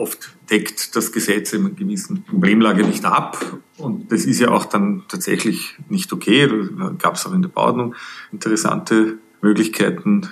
oft deckt das Gesetz in einer gewissen Problemlage nicht ab Und das ist ja auch dann tatsächlich nicht okay. Da gab es auch in der Bauordnung interessante Möglichkeiten,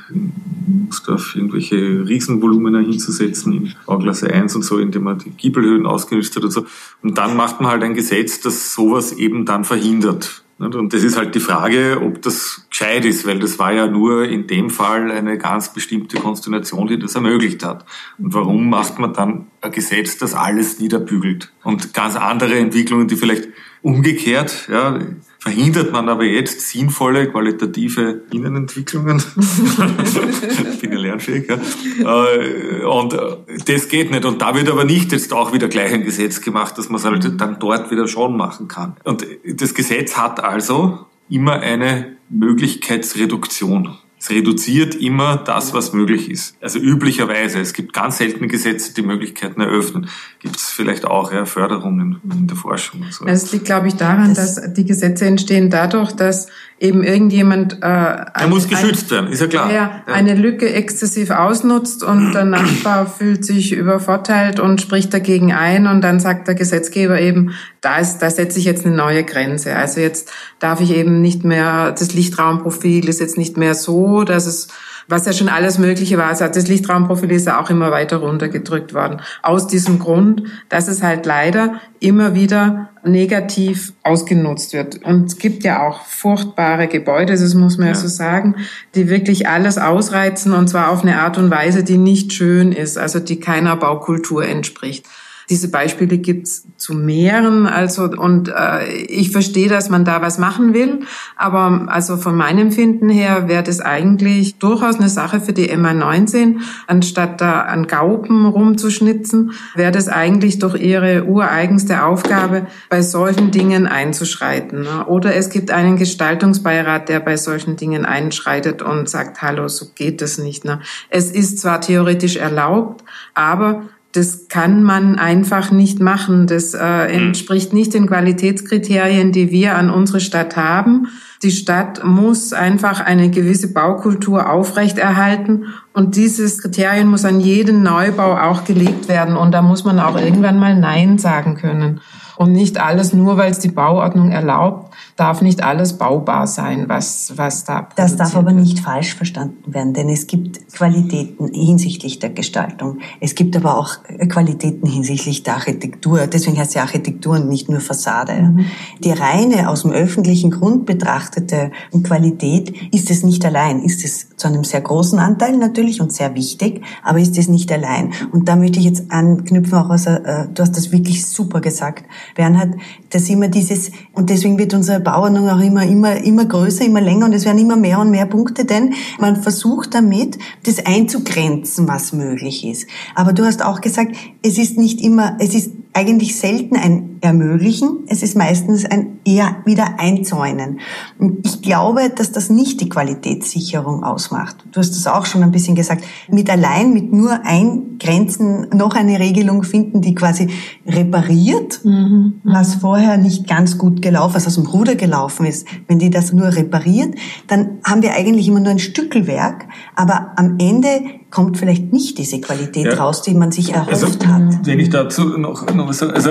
auf irgendwelche Riesenvolumina hinzusetzen in Bauklasse 1 und so, indem man die Giebelhöhen ausgenutzt hat und so. Und dann macht man halt ein Gesetz, das sowas eben dann verhindert. Und das ist halt die Frage, ob das gescheit ist, weil das war ja nur in dem Fall eine ganz bestimmte Konstellation, die das ermöglicht hat. Und warum macht man dann ein Gesetz, das alles niederbügelt? Und ganz andere Entwicklungen, die vielleicht umgekehrt, ja, verhindert man aber jetzt sinnvolle, qualitative Innenentwicklungen. ich bin ja lernfähig, ja. Äh, und äh, das geht nicht. Und da wird aber nicht jetzt auch wieder gleich ein Gesetz gemacht, dass man es halt dann dort wieder schon machen kann. Und das Gesetz hat also immer eine Möglichkeitsreduktion. Es reduziert immer das, was möglich ist. Also üblicherweise. Es gibt ganz seltene Gesetze, die Möglichkeiten eröffnen. Gibt es vielleicht auch ja, Förderungen in der Forschung. Und so. Es liegt, glaube ich, daran, das dass die Gesetze entstehen dadurch, dass eben irgendjemand äh, er muss geschützt werden, ist ja klar. Ja, eine Lücke exzessiv ausnutzt und der Nachbar fühlt sich übervorteilt und spricht dagegen ein und dann sagt der Gesetzgeber eben, da ist, da setze ich jetzt eine neue Grenze. Also jetzt darf ich eben nicht mehr, das Lichtraumprofil ist jetzt nicht mehr so, dass es was ja schon alles Mögliche war. Also das Lichtraumprofil ist ja auch immer weiter runtergedrückt worden. Aus diesem Grund, dass es halt leider immer wieder negativ ausgenutzt wird. Und es gibt ja auch furchtbare Gebäude, das muss man ja. ja so sagen, die wirklich alles ausreizen und zwar auf eine Art und Weise, die nicht schön ist, also die keiner Baukultur entspricht. Diese Beispiele gibt's zu mehreren. Also und äh, ich verstehe, dass man da was machen will, aber also von meinem Finden her wäre das eigentlich durchaus eine Sache für die MA19, anstatt da an Gaupen rumzuschnitzen, wäre das eigentlich doch ihre ureigenste Aufgabe, bei solchen Dingen einzuschreiten. Ne? Oder es gibt einen Gestaltungsbeirat, der bei solchen Dingen einschreitet und sagt, hallo, so geht das nicht. Ne? Es ist zwar theoretisch erlaubt, aber das kann man einfach nicht machen. Das äh, hm. entspricht nicht den Qualitätskriterien, die wir an unsere Stadt haben. Die Stadt muss einfach eine gewisse Baukultur aufrechterhalten und dieses Kriterium muss an jeden Neubau auch gelegt werden und da muss man auch irgendwann mal Nein sagen können. Und nicht alles nur, weil es die Bauordnung erlaubt, darf nicht alles baubar sein, was, was da Das darf aber wird. nicht falsch verstanden werden, denn es gibt Qualitäten hinsichtlich der Gestaltung. Es gibt aber auch Qualitäten hinsichtlich der Architektur. Deswegen heißt ja Architektur und nicht nur Fassade. Mhm. Die reine aus dem öffentlichen Grund betrachtete Qualität ist es nicht allein. Ist es zu einem sehr großen Anteil natürlich und sehr wichtig, aber ist es nicht allein. Und da möchte ich jetzt anknüpfen, auch was, äh, du hast das wirklich super gesagt, Bernhard, dass immer dieses, und deswegen wird unsere Bauordnung auch immer, immer, immer größer, immer länger und es werden immer mehr und mehr Punkte, denn man versucht damit, das einzugrenzen, was möglich ist. Aber du hast auch gesagt, es ist nicht immer, es ist eigentlich selten ein Ermöglichen, es ist meistens ein eher wieder Einzäunen. Und ich glaube, dass das nicht die Qualitätssicherung ausmacht. Du hast das auch schon ein bisschen gesagt. Mit allein, mit nur Eingrenzen noch eine Regelung finden, die quasi repariert, mhm. was vorher nicht ganz gut gelaufen, was aus dem Ruder gelaufen ist. Wenn die das nur repariert, dann haben wir eigentlich immer nur ein Stückelwerk, aber am Ende kommt vielleicht nicht diese Qualität ja. raus, die man sich erhofft also, hat. Wenn ich dazu noch, noch was sage, also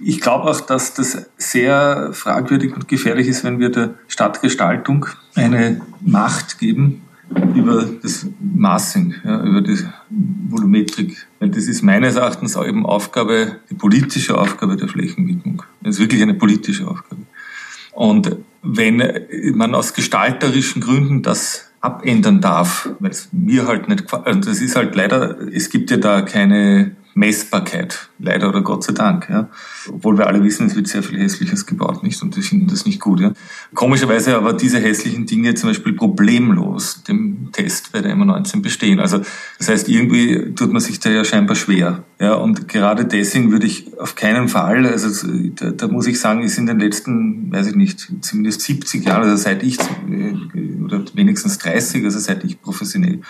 ich glaube auch, dass das sehr fragwürdig und gefährlich ist, wenn wir der Stadtgestaltung eine Macht geben über das Massing, ja, über die Volumetrik. Weil das ist meines Erachtens auch eben Aufgabe, die politische Aufgabe der Flächenwidmung. Das ist wirklich eine politische Aufgabe. Und wenn man aus gestalterischen Gründen das abändern darf, weil es mir halt nicht. Also das ist halt leider, es gibt ja da keine Messbarkeit, leider oder Gott sei Dank. Ja. Obwohl wir alle wissen, es wird sehr viel Hässliches gebaut, nicht? Und wir finden das nicht gut. Ja. Komischerweise aber diese hässlichen Dinge zum Beispiel problemlos dem Test bei der MA19 bestehen. Also das heißt, irgendwie tut man sich da ja scheinbar schwer. Ja. Und gerade deswegen würde ich auf keinen Fall, also da, da muss ich sagen, ist in den letzten, weiß ich nicht, zumindest 70 Jahren, also seit ich, oder wenigstens 30, also seit ich professionell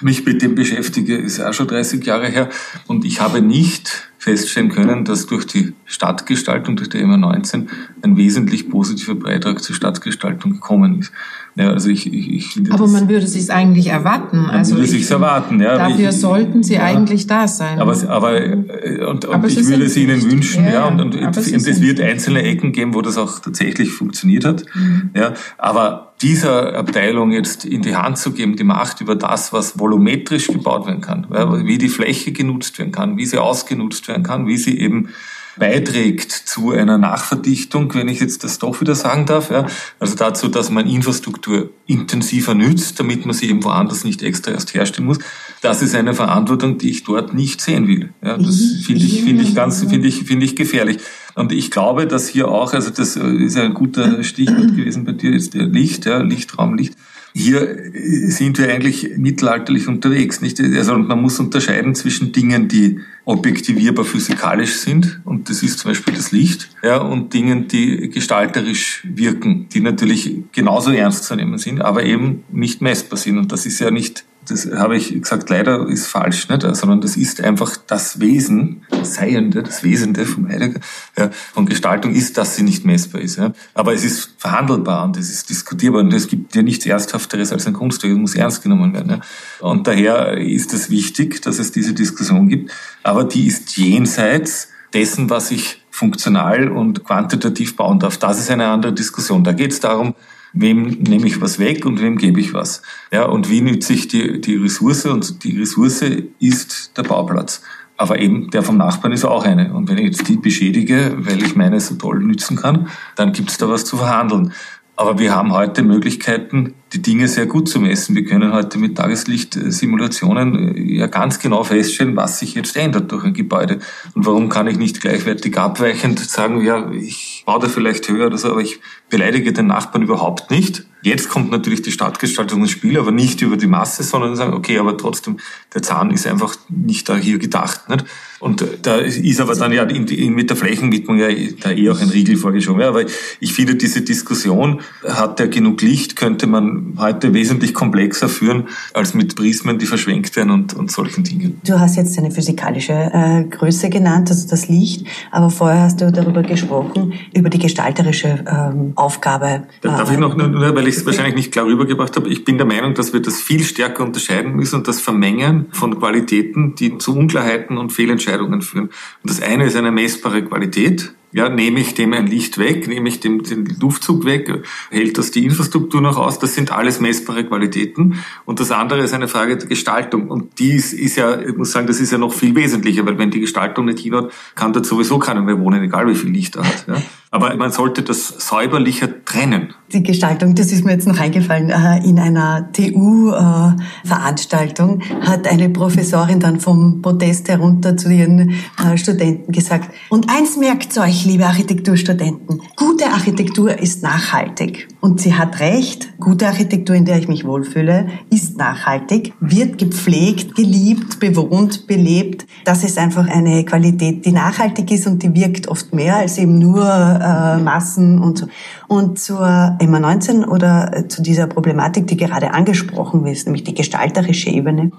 mich mit dem beschäftige, ist auch schon 30 Jahre her. Und ich habe nicht feststellen können, dass durch die Stadtgestaltung durch die MA 19 ein wesentlich positiver Beitrag zur Stadtgestaltung gekommen ist. Ja, also ich, ich, ich finde aber man würde sich eigentlich erwarten. Man also würde sich erwarten. Ja, dafür ich, sollten sie ja, eigentlich da sein. Aber, aber, äh, und, und ich würde es ihnen wünschen, ja, ja und, und, und es wird einzelne Ecken geben, wo das auch tatsächlich funktioniert hat. Mhm. Ja, aber dieser Abteilung jetzt in die Hand zu geben, die Macht über das, was volumetrisch gebaut werden kann, wie die Fläche genutzt werden kann, wie sie ausgenutzt werden kann, wie sie eben beiträgt zu einer Nachverdichtung, wenn ich jetzt das doch wieder sagen darf. Ja. Also dazu, dass man Infrastruktur intensiver nützt, damit man sie eben woanders nicht extra erst herstellen muss. Das ist eine Verantwortung, die ich dort nicht sehen will. Ja, das finde ich, finde ich ganz, finde ich, finde ich gefährlich. Und ich glaube, dass hier auch, also das ist ja ein guter Stichwort gewesen bei dir, jetzt der Licht, ja, Lichtraum, Licht. Hier sind wir eigentlich mittelalterlich unterwegs, nicht? Also man muss unterscheiden zwischen Dingen, die objektivierbar physikalisch sind, und das ist zum Beispiel das Licht, ja, und Dingen, die gestalterisch wirken, die natürlich genauso ernst zu nehmen sind, aber eben nicht messbar sind. Und das ist ja nicht das habe ich gesagt, leider ist falsch, nicht? sondern das ist einfach das Wesen, das Seiende, das Wesende vom Heidegger, ja, von Gestaltung ist, dass sie nicht messbar ist. Ja. Aber es ist verhandelbar und es ist diskutierbar und es gibt ja nichts Ernsthafteres als ein Kunstwerk, es muss ernst genommen werden. Ja. Und daher ist es wichtig, dass es diese Diskussion gibt, aber die ist jenseits dessen, was ich funktional und quantitativ bauen darf. Das ist eine andere Diskussion. Da geht es darum, wem nehme ich was weg und wem gebe ich was. Ja, und wie nütze ich die, die Ressource? Und die Ressource ist der Bauplatz. Aber eben der vom Nachbarn ist auch eine. Und wenn ich jetzt die beschädige, weil ich meine so toll nützen kann, dann gibt es da was zu verhandeln. Aber wir haben heute Möglichkeiten, die Dinge sehr gut zu messen. Wir können heute mit Tageslichtsimulationen äh, ja ganz genau feststellen, was sich jetzt ändert durch ein Gebäude. Und warum kann ich nicht gleichwertig abweichend sagen, ja, ich baue da vielleicht höher oder so, aber ich beleidige den Nachbarn überhaupt nicht. Jetzt kommt natürlich die Stadtgestaltung ins Spiel, aber nicht über die Masse, sondern sagen, okay, aber trotzdem, der Zahn ist einfach nicht da hier gedacht. Nicht? Und da ist aber dann ja mit der Flächenwidmung ja da eh auch ein Riegel vorgeschoben. Ja, aber ich finde, diese Diskussion, hat er genug Licht, könnte man heute wesentlich komplexer führen, als mit Prismen, die verschwenkt werden und, und solchen Dingen. Du hast jetzt eine physikalische äh, Größe genannt, also das Licht, aber vorher hast du darüber gesprochen, über die gestalterische ähm, Aufgabe. Da darf ich noch, nur, nur weil ich es wahrscheinlich nicht klar rübergebracht habe, ich bin der Meinung, dass wir das viel stärker unterscheiden müssen und das Vermengen von Qualitäten, die zu Unklarheiten und Fehlentscheidungen führen. Und das eine ist eine messbare Qualität, ja, nehme ich dem ein Licht weg, nehme ich dem den Luftzug weg, hält das die Infrastruktur noch aus? Das sind alles messbare Qualitäten. Und das andere ist eine Frage der Gestaltung. Und die ist, ist ja, ich muss sagen, das ist ja noch viel wesentlicher, weil wenn die Gestaltung nicht hinhaut, kann dort sowieso keiner mehr wohnen, egal wie viel Licht er hat. Ja? Aber man sollte das säuberlicher trennen. Die Gestaltung, das ist mir jetzt noch eingefallen, äh, in einer TU-Veranstaltung hat eine Professorin dann vom Podest herunter zu ihren äh, Studenten gesagt, und eins merkt euch, liebe Architekturstudenten, gute Architektur ist nachhaltig. Und sie hat recht, gute Architektur, in der ich mich wohlfühle, ist nachhaltig, wird gepflegt, geliebt, bewohnt, belebt. Das ist einfach eine Qualität, die nachhaltig ist und die wirkt oft mehr als eben nur äh, Massen und so. Und zur MA19 oder äh, zu dieser Problematik, die gerade angesprochen ist, nämlich die gestalterische Ebene.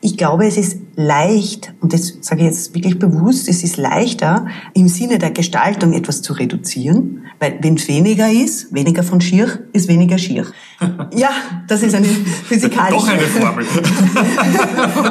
Ich glaube, es ist leicht, und das sage ich jetzt wirklich bewusst, es ist leichter, im Sinne der Gestaltung etwas zu reduzieren, weil wenn es weniger ist, weniger von schier, ist weniger schier. Ja, das ist eine physikalische, Doch eine Formel.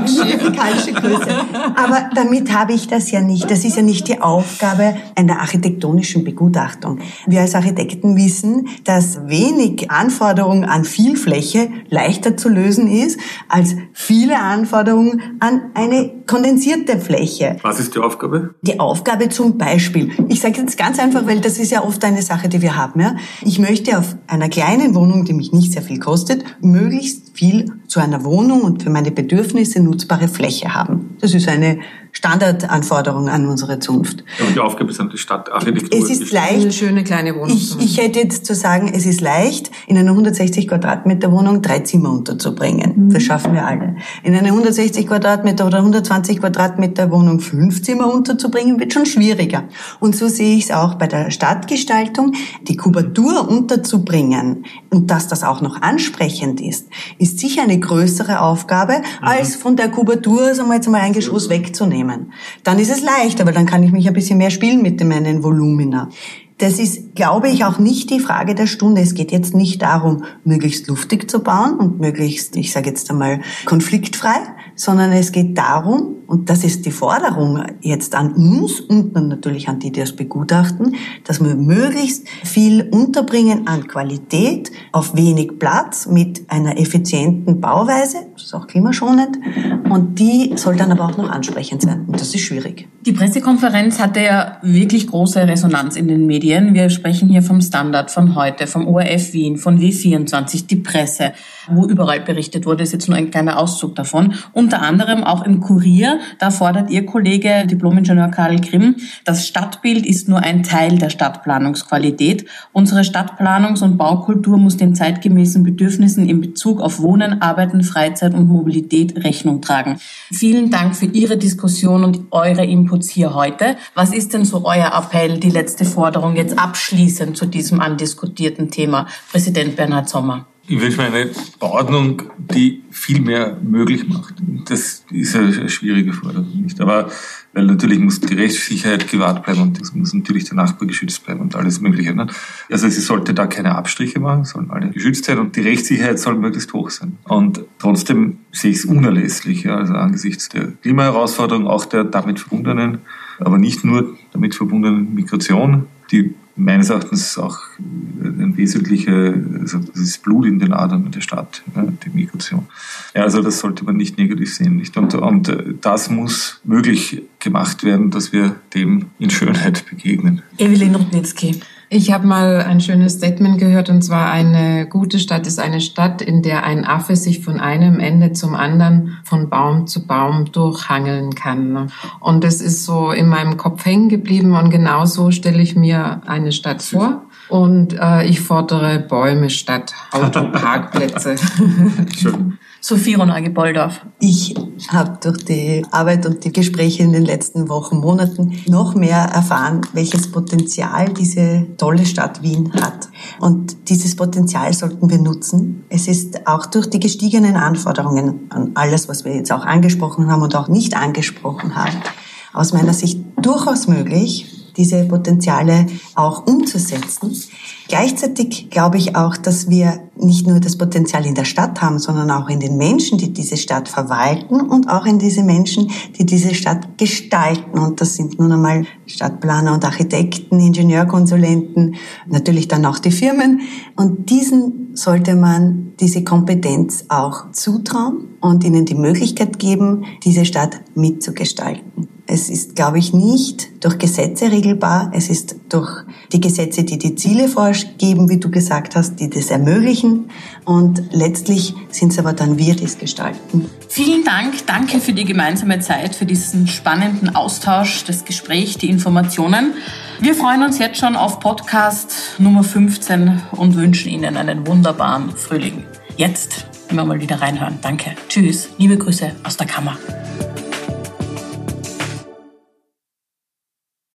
physikalische Größe. Aber damit habe ich das ja nicht. Das ist ja nicht die Aufgabe einer architektonischen Begutachtung. Wir als Architekten wissen, dass wenig Anforderungen an viel Fläche leichter zu lösen ist, als viele Anforderungen an eine kondensierte Fläche. Was ist die Aufgabe? Die Aufgabe zum Beispiel. Ich sage jetzt ganz einfach, weil das ist ja oft eine Sache, die wir haben. Ja? Ich möchte auf einer kleinen Wohnung, die mich nicht sehr viel kostet, möglichst viel zu einer Wohnung und für meine Bedürfnisse nutzbare Fläche haben. Das ist eine Standardanforderung an unsere Zunft. Ja, und die Aufgabe ist an die Stadtarchitektur. Es ist leicht. Eine schöne kleine Wohnung. Ich, ich hätte jetzt zu sagen, es ist leicht, in einer 160 Quadratmeter Wohnung drei Zimmer unterzubringen. Mhm. Das schaffen wir alle. In einer 160 Quadratmeter oder 120 Quadratmeter Wohnung fünf Zimmer unterzubringen, wird schon schwieriger. Und so sehe ich es auch bei der Stadtgestaltung. Die Kubatur unterzubringen und dass das auch noch ansprechend ist, ist sicher eine größere Aufgabe, mhm. als von der Kubatur sagen wir jetzt mal ein Geschoss wegzunehmen. Dann ist es leicht, aber dann kann ich mich ein bisschen mehr spielen mit meinen Volumina. Das ist, glaube ich, auch nicht die Frage der Stunde. Es geht jetzt nicht darum, möglichst luftig zu bauen und möglichst, ich sage jetzt einmal, konfliktfrei, sondern es geht darum, und das ist die Forderung jetzt an uns und natürlich an die, die das begutachten, dass wir möglichst viel unterbringen an Qualität auf wenig Platz mit einer effizienten Bauweise, das ist auch klimaschonend, und die soll dann aber auch noch ansprechend sein. Und das ist schwierig. Die Pressekonferenz hatte ja wirklich große Resonanz in den Medien. Wir sprechen hier vom Standard von heute, vom ORF Wien, von W24, die Presse, wo überall berichtet wurde, ist jetzt nur ein kleiner Auszug davon. Unter anderem auch im Kurier da fordert Ihr Kollege, Diplomingenieur Karl Grimm, das Stadtbild ist nur ein Teil der Stadtplanungsqualität. Unsere Stadtplanungs- und Baukultur muss den zeitgemäßen Bedürfnissen in Bezug auf Wohnen, Arbeiten, Freizeit und Mobilität Rechnung tragen. Vielen Dank für Ihre Diskussion und eure Inputs hier heute. Was ist denn so euer Appell, die letzte Forderung jetzt abschließend zu diesem andiskutierten Thema? Präsident Bernhard Sommer. Ich wünsche mir eine Ordnung, die viel mehr möglich macht. Das ist eine schwierige Forderung, nicht? Aber weil natürlich muss die Rechtssicherheit gewahrt bleiben und es muss natürlich der Nachbar geschützt bleiben und alles Mögliche. Ne? Also sie sollte da keine Abstriche machen, sollen alle geschützt sein und die Rechtssicherheit soll möglichst hoch sein. Und trotzdem sehe ich es unerlässlich, ja, also angesichts der Klimaherausforderung, auch der damit verbundenen, aber nicht nur damit verbundenen Migration, die meines Erachtens auch ein wesentlicher, also das ist Blut in den Adern der Stadt, die Migration. Ja, also das sollte man nicht negativ sehen. Nicht? Und, und das muss möglich gemacht werden, dass wir dem in Schönheit begegnen. Evelyn Rudnitzki. Ich habe mal ein schönes Statement gehört und zwar eine gute Stadt ist eine Stadt, in der ein Affe sich von einem Ende zum anderen, von Baum zu Baum durchhangeln kann. Und das ist so in meinem Kopf hängen geblieben und genau so stelle ich mir eine Stadt vor. Und äh, ich fordere Bäume statt Autoparkplätze. Schön. Sophie Ronage-Bolldorf. Ich habe durch die Arbeit und die Gespräche in den letzten Wochen, Monaten noch mehr erfahren, welches Potenzial diese tolle Stadt Wien hat. Und dieses Potenzial sollten wir nutzen. Es ist auch durch die gestiegenen Anforderungen an alles, was wir jetzt auch angesprochen haben und auch nicht angesprochen haben, aus meiner Sicht durchaus möglich, diese Potenziale auch umzusetzen. Gleichzeitig glaube ich auch, dass wir nicht nur das Potenzial in der Stadt haben, sondern auch in den Menschen, die diese Stadt verwalten und auch in diese Menschen, die diese Stadt gestalten. Und das sind nun einmal Stadtplaner und Architekten, Ingenieurkonsulenten, natürlich dann auch die Firmen. Und diesen sollte man diese Kompetenz auch zutrauen und ihnen die Möglichkeit geben, diese Stadt mitzugestalten. Es ist, glaube ich, nicht durch Gesetze regelbar. Es ist durch die Gesetze, die die Ziele vorgeben, wie du gesagt hast, die das ermöglichen. Und letztlich sind es aber dann wir, die es gestalten. Vielen Dank. Danke für die gemeinsame Zeit, für diesen spannenden Austausch, das Gespräch, die Informationen. Wir freuen uns jetzt schon auf Podcast Nummer 15 und wünschen Ihnen einen wunderbaren Frühling. Jetzt immer mal wieder reinhören. Danke. Tschüss. Liebe Grüße aus der Kammer.